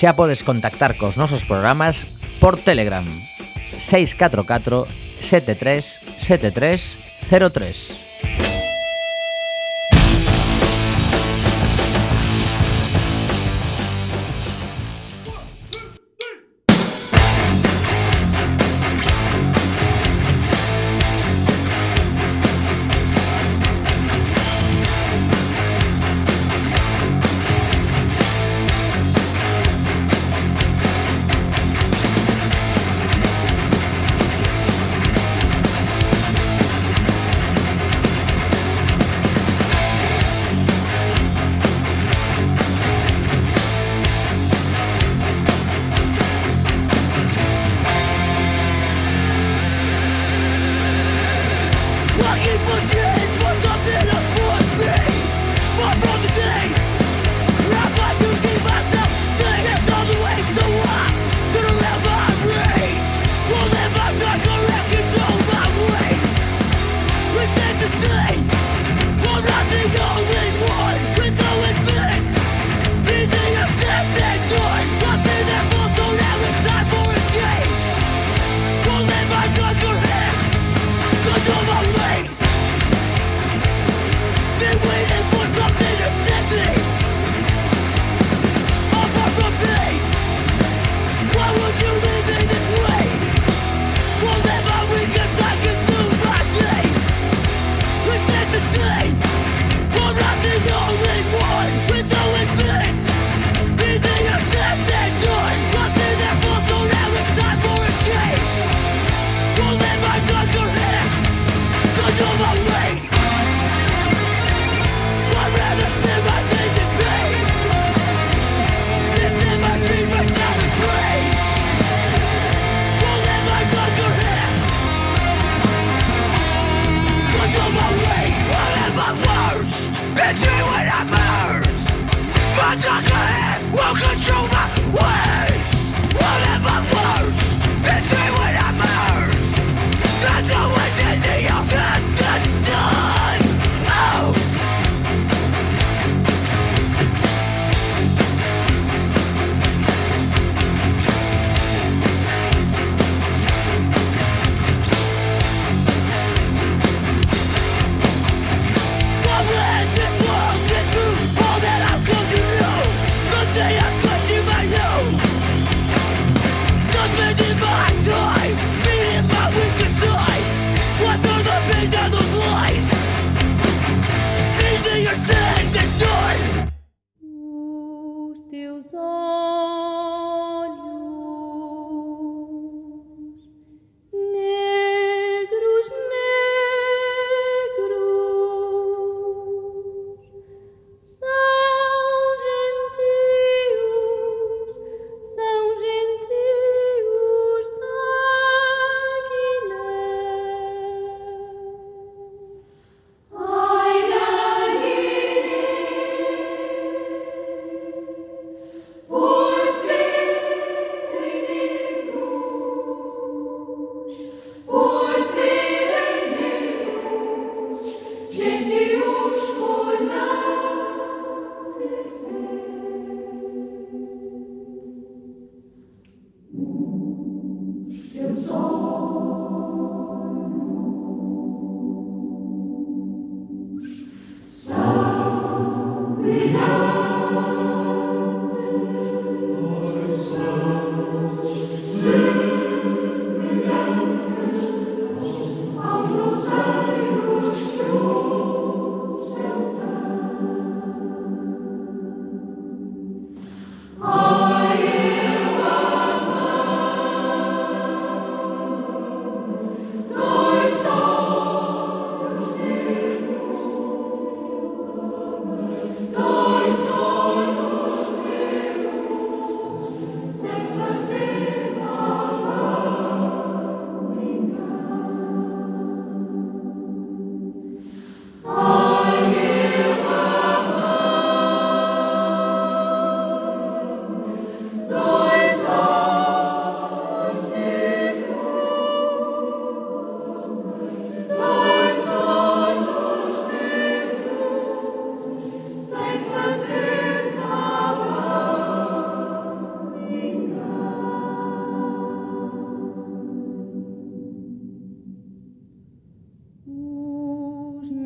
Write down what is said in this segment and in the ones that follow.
xa podes contactar cos nosos programas por Telegram 644 73 73 03.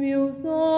有所。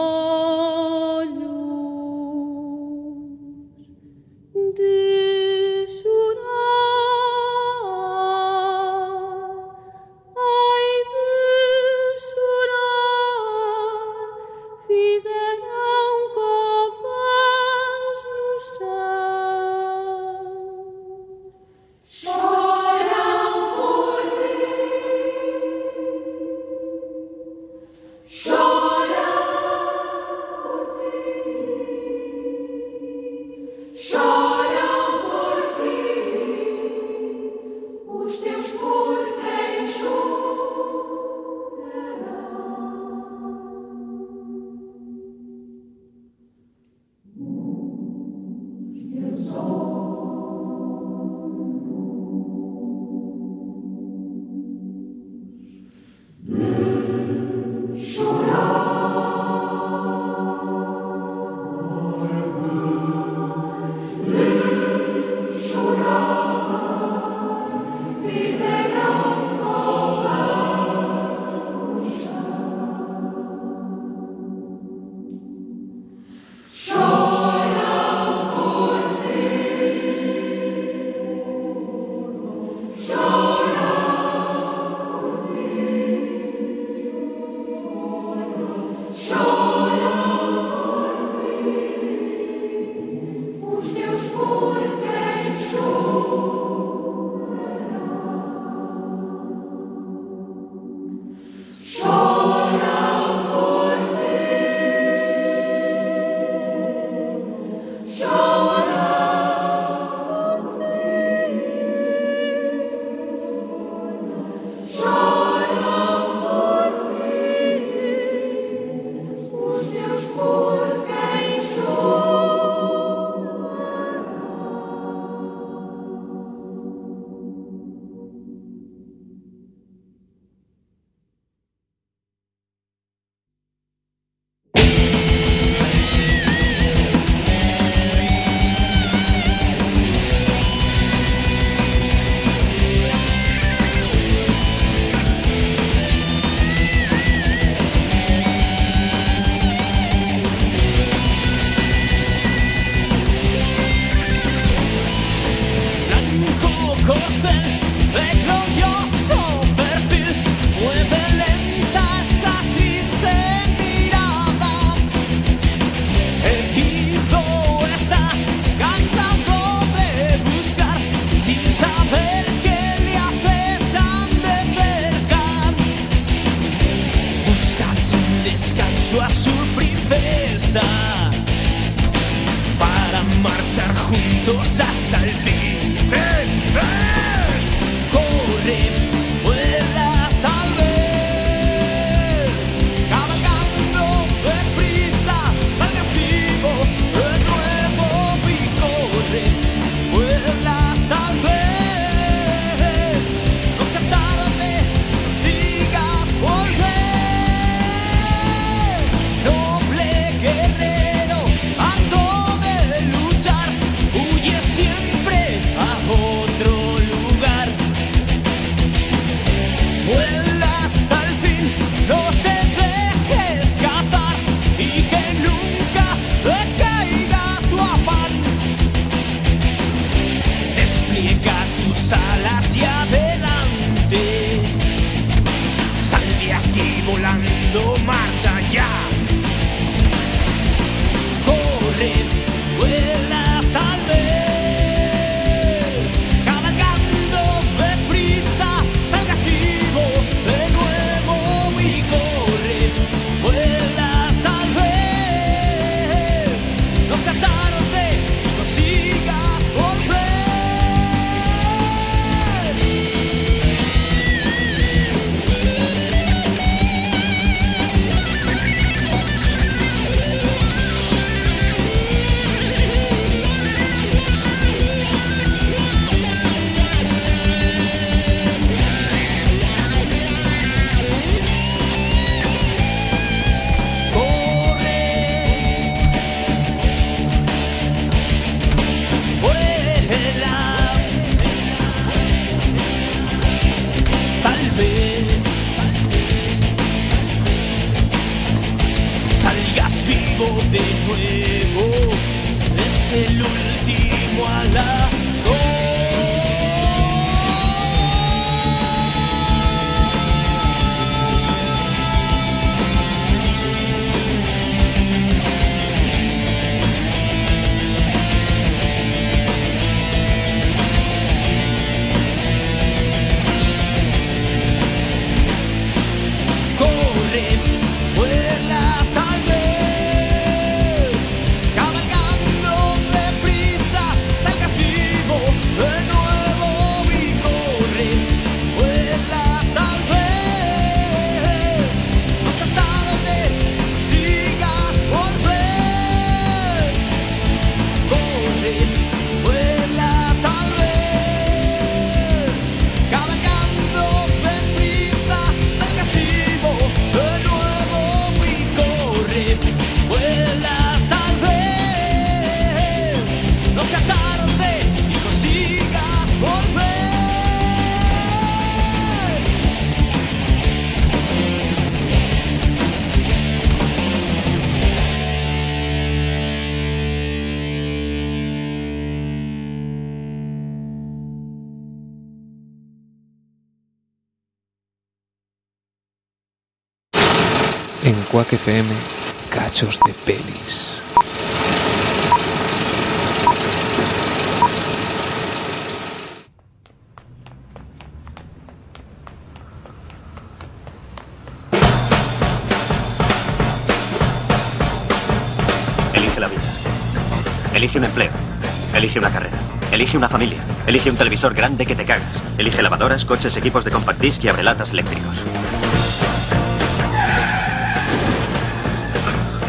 Un televisor grande que te cagas. Elige lavadoras, coches, equipos de compact disc y abrelatas eléctricos.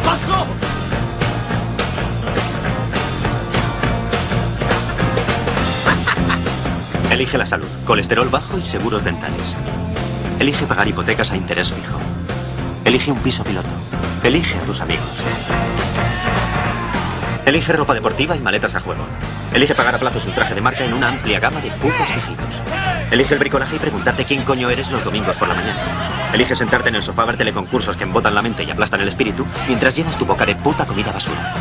¡Paso! Elige la salud, colesterol bajo y seguros dentales. Elige pagar hipotecas a interés fijo. Elige un piso piloto. Elige a tus amigos. Elige ropa deportiva y maletas a juego. Elige pagar a plazos un traje de marca en una amplia gama de putos tejidos. Elige el bricolaje y preguntarte quién coño eres los domingos por la mañana. Elige sentarte en el sofá a ver teleconcursos que embotan la mente y aplastan el espíritu mientras llenas tu boca de puta comida basura.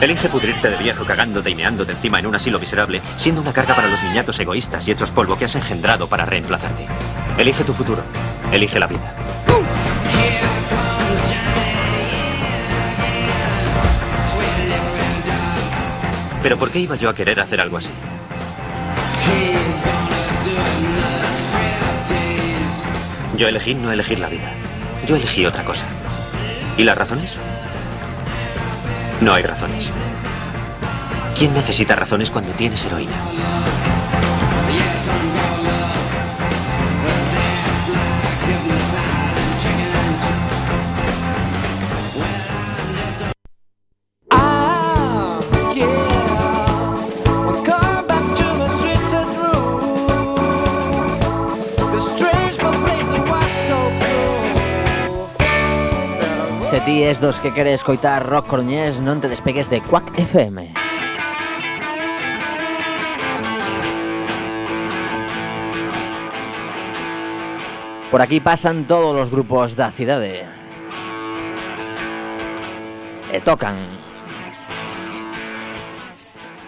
Elige pudrirte de viejo cagándote y meándote encima en un asilo miserable, siendo una carga para los niñatos egoístas y hechos polvo que has engendrado para reemplazarte. Elige tu futuro. Elige la vida. Pero ¿por qué iba yo a querer hacer algo así? Yo elegí no elegir la vida. Yo elegí otra cosa. ¿Y las razones? No hay razones. ¿Quién necesita razones cuando tienes heroína? Si es dos que queres coitar rock coruñés, non te despegues de Quack FM. Por aquí pasan todos os grupos da cidade. E tocan.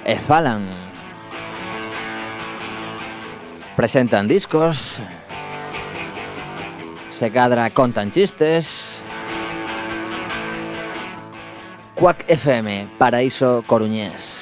E falan. Presentan discos. Se cadra contan chistes. Quack FM, Paraíso Coruñés.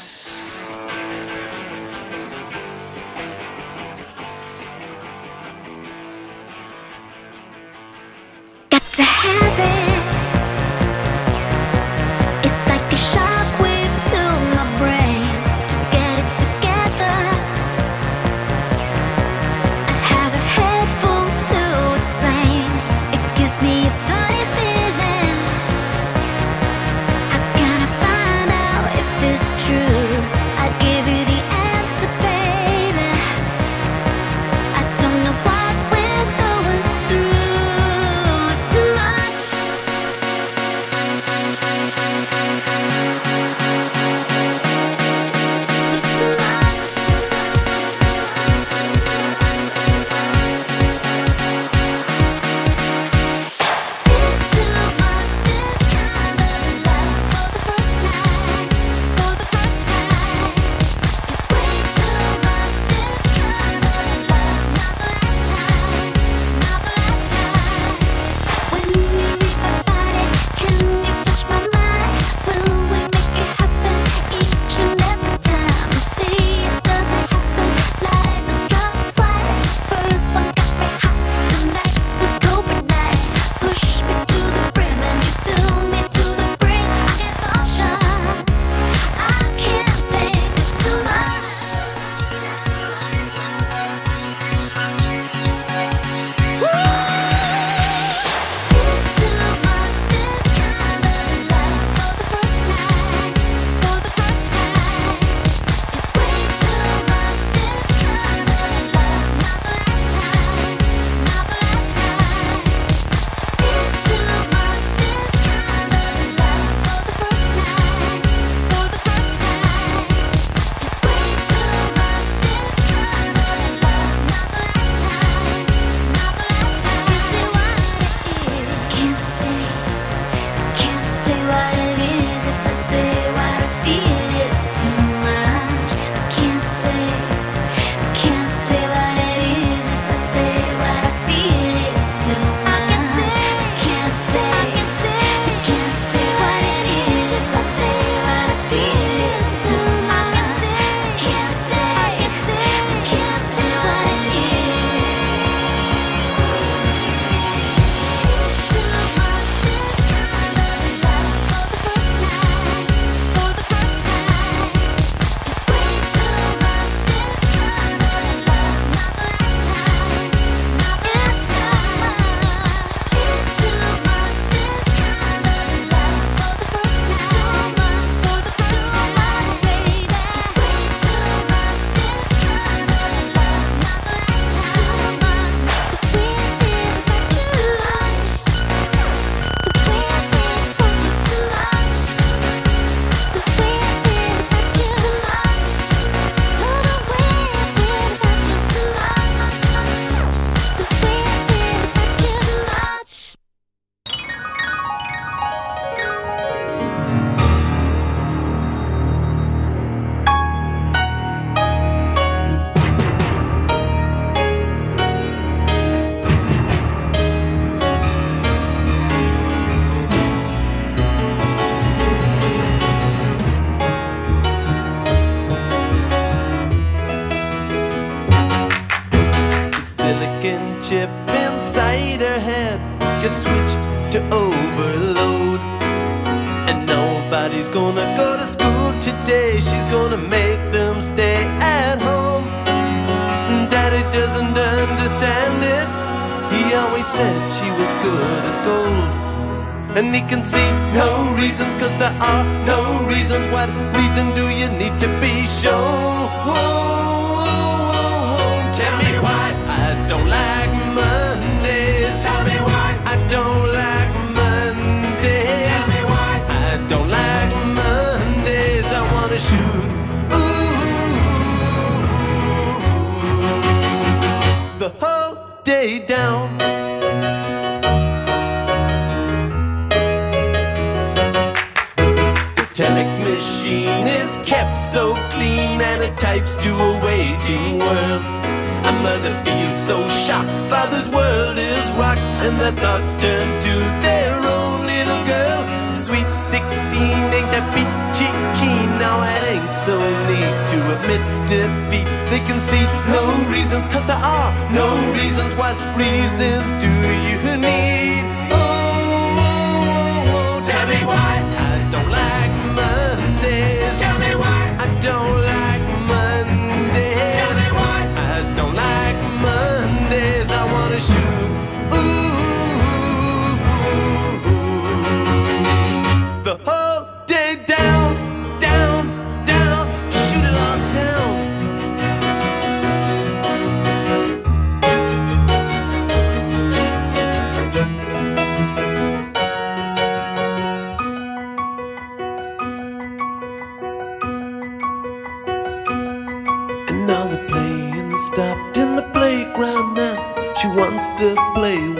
defeat. They can see no reasons, cause there are no reasons. What reasons do you?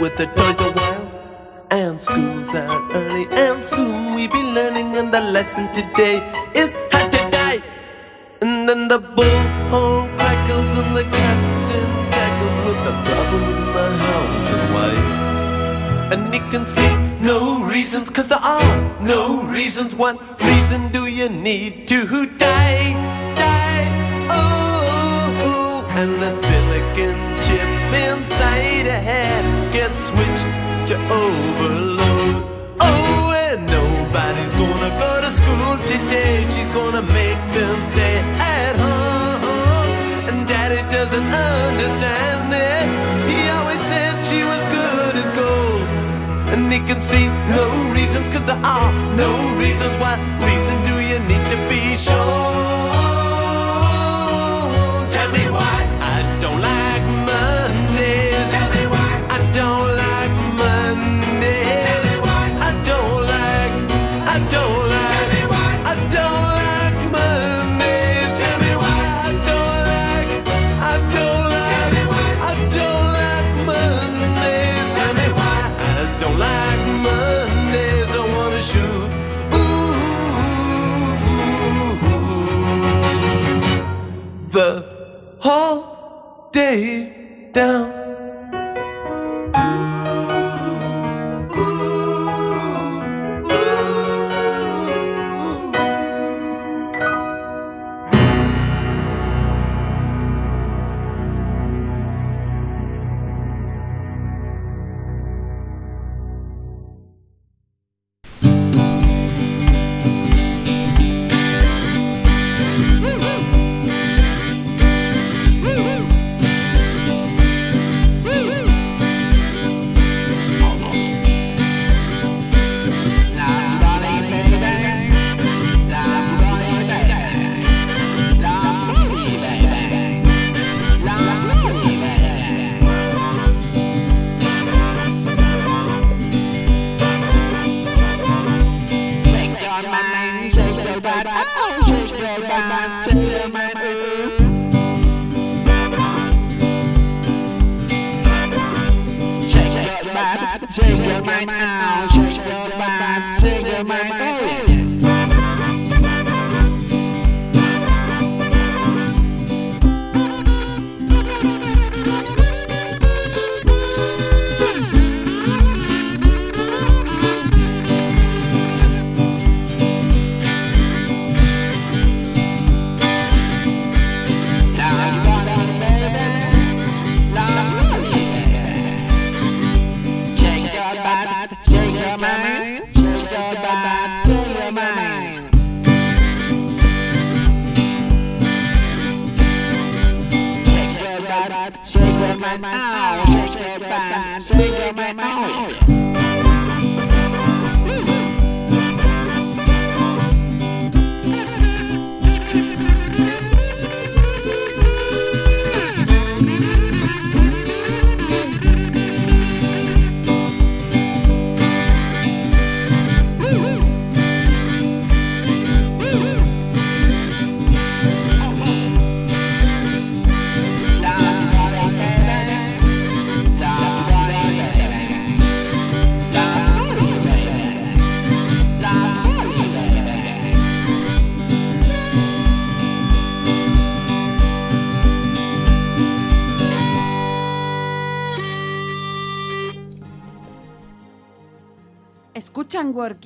with the toys a while. And school's out early, and soon we be learning. And the lesson today is how to die. And then the bullhorn crackles, and the captain tackles with the problems in the house and wife. And he can see no reasons, cause there are no reasons. What reason do you need to die? Die, oh, oh, oh. and the silicon chip in overload. Oh, and nobody's gonna go to school today. She's gonna make them stay at home. And daddy doesn't understand it. He always said she was good as gold. And he can see no reasons, cause there are no reasons why.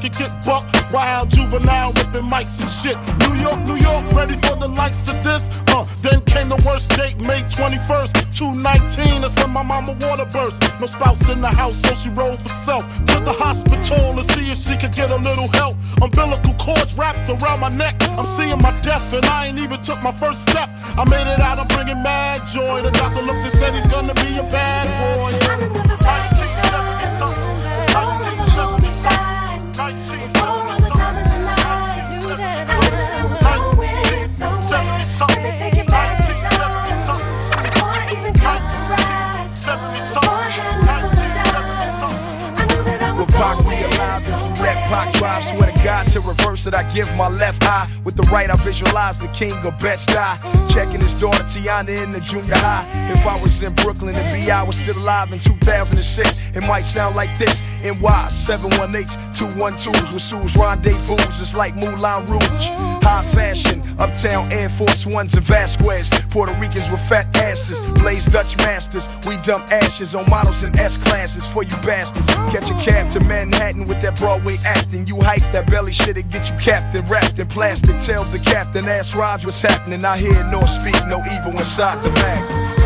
could get buck. Wild juvenile ripping mics and shit. New York, New York, ready for the likes of this. Uh, then came the worst date, May 21st, 219. That's when my mama water burst. No spouse in the house, so she rolled for self. To the hospital to see if she could get a little help. Umbilical cords wrapped around my neck. I'm seeing my death, and I ain't even took my first give my left eye. With the right, I visualize the king of best die. Checking his daughter Tiana in the junior high. If I was in Brooklyn and B.I. was still alive in 2006, it might sound like this. NY 718 212s with Sue's rendezvous. It's like Moulin Rouge. High fashion, uptown Air Force Ones and Vasquez. Puerto Ricans with fat Blaze Dutch masters. We dump ashes on models in S classes for you bastards. Catch a cab to Manhattan with that Broadway acting. You hype that belly shit and get you captain wrapped in plastic. Tell the captain, ask Raj what's happening. I hear nor speak, no evil inside the bag.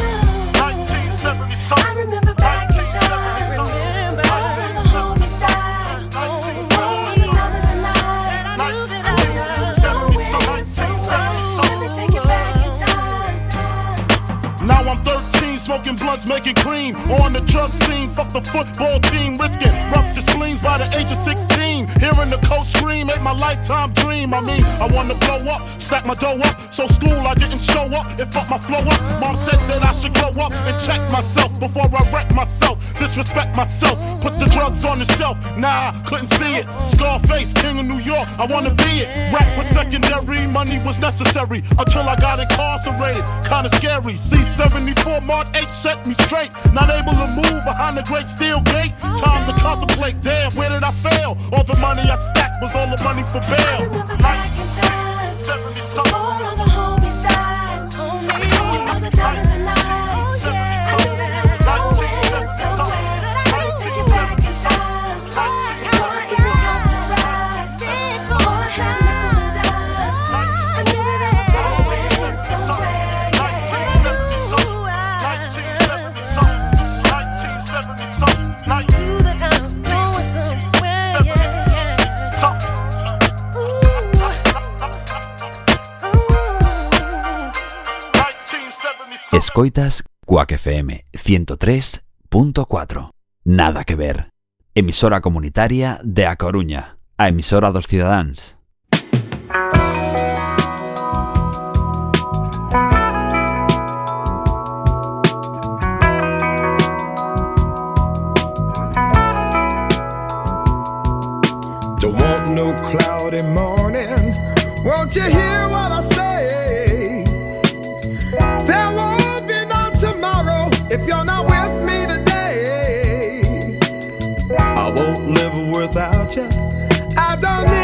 Smoking blunts, making cream. On the drug scene, fuck the football team, risking ruptured spleens by the age of 16. Hearing the coach scream, ain't my lifetime dream. I mean, I wanna blow up, stack my dough up. So school, I didn't show up, it fucked my flow up. Mom said that I should grow up and check myself before I wreck myself. Disrespect myself, put the drugs on the shelf. Nah, couldn't see it. Scarface, king of New York, I wanna be it. Rap was secondary, money was necessary until I got incarcerated. Kinda scary. C74 Mark 8 set me straight. Not able to move behind the great steel gate. Time to contemplate, damn, where did I fail? All the money I stacked was all the money for bail. Back 70 something. Escoitas Cuac FM 103.4. Nada que ver. Emisora comunitaria de A Coruña, a emisora dos ciudadanos. Don't want no cloudy morning. Won't you hear what If you're not with me today, I won't live without you. I don't need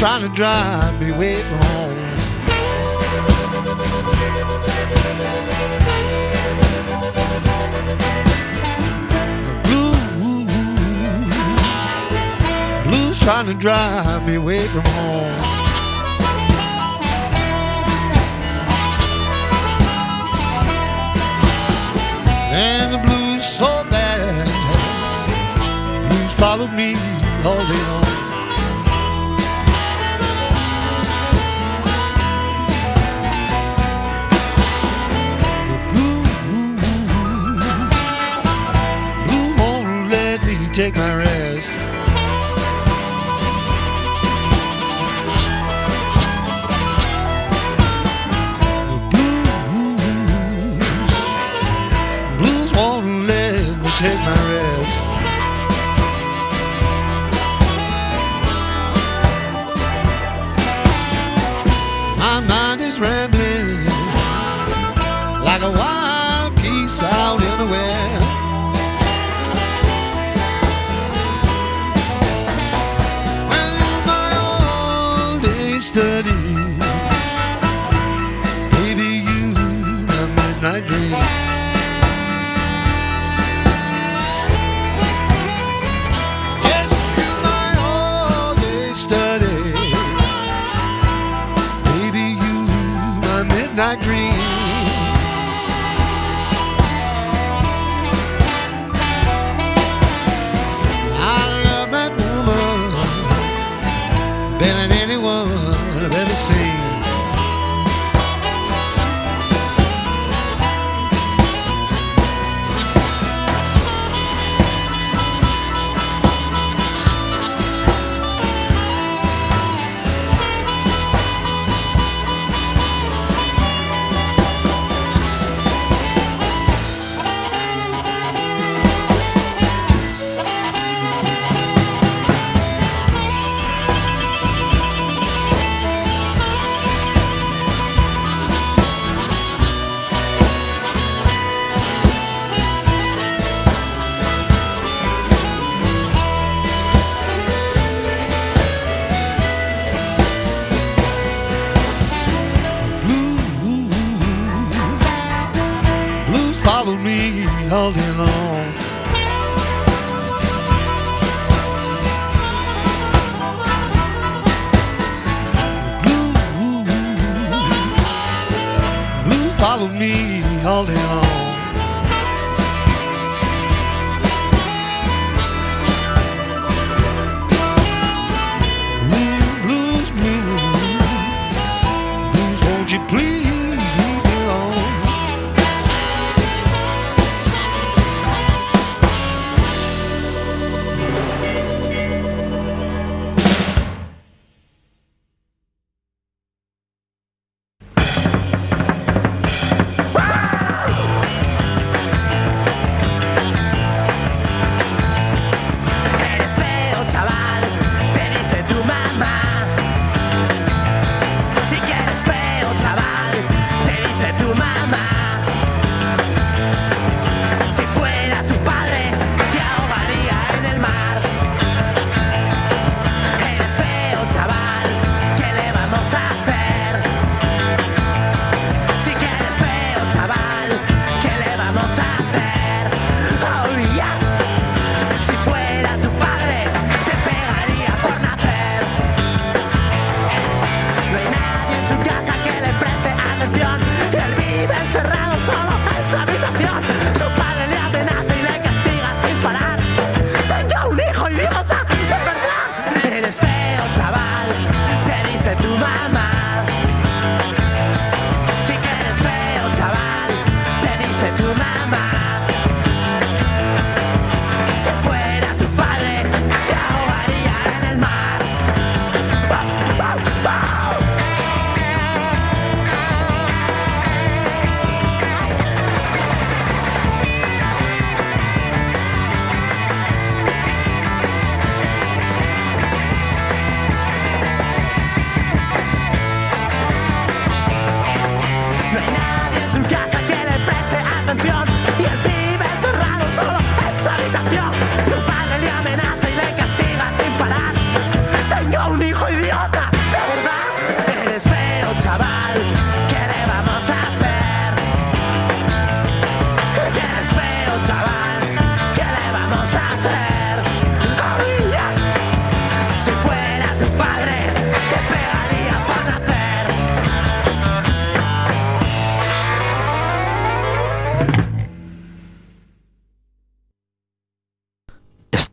Trying to drive me away from home. Blues, blues trying to drive me away from home. And the blues so bad, blues follow me all day long. Take my rest. My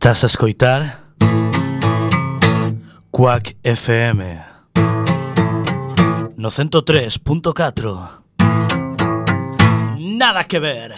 Estás a escoitar Quack FM No 103.4 Nada que ver.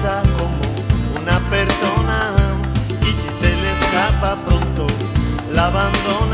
como una persona y si se le escapa pronto la abandona.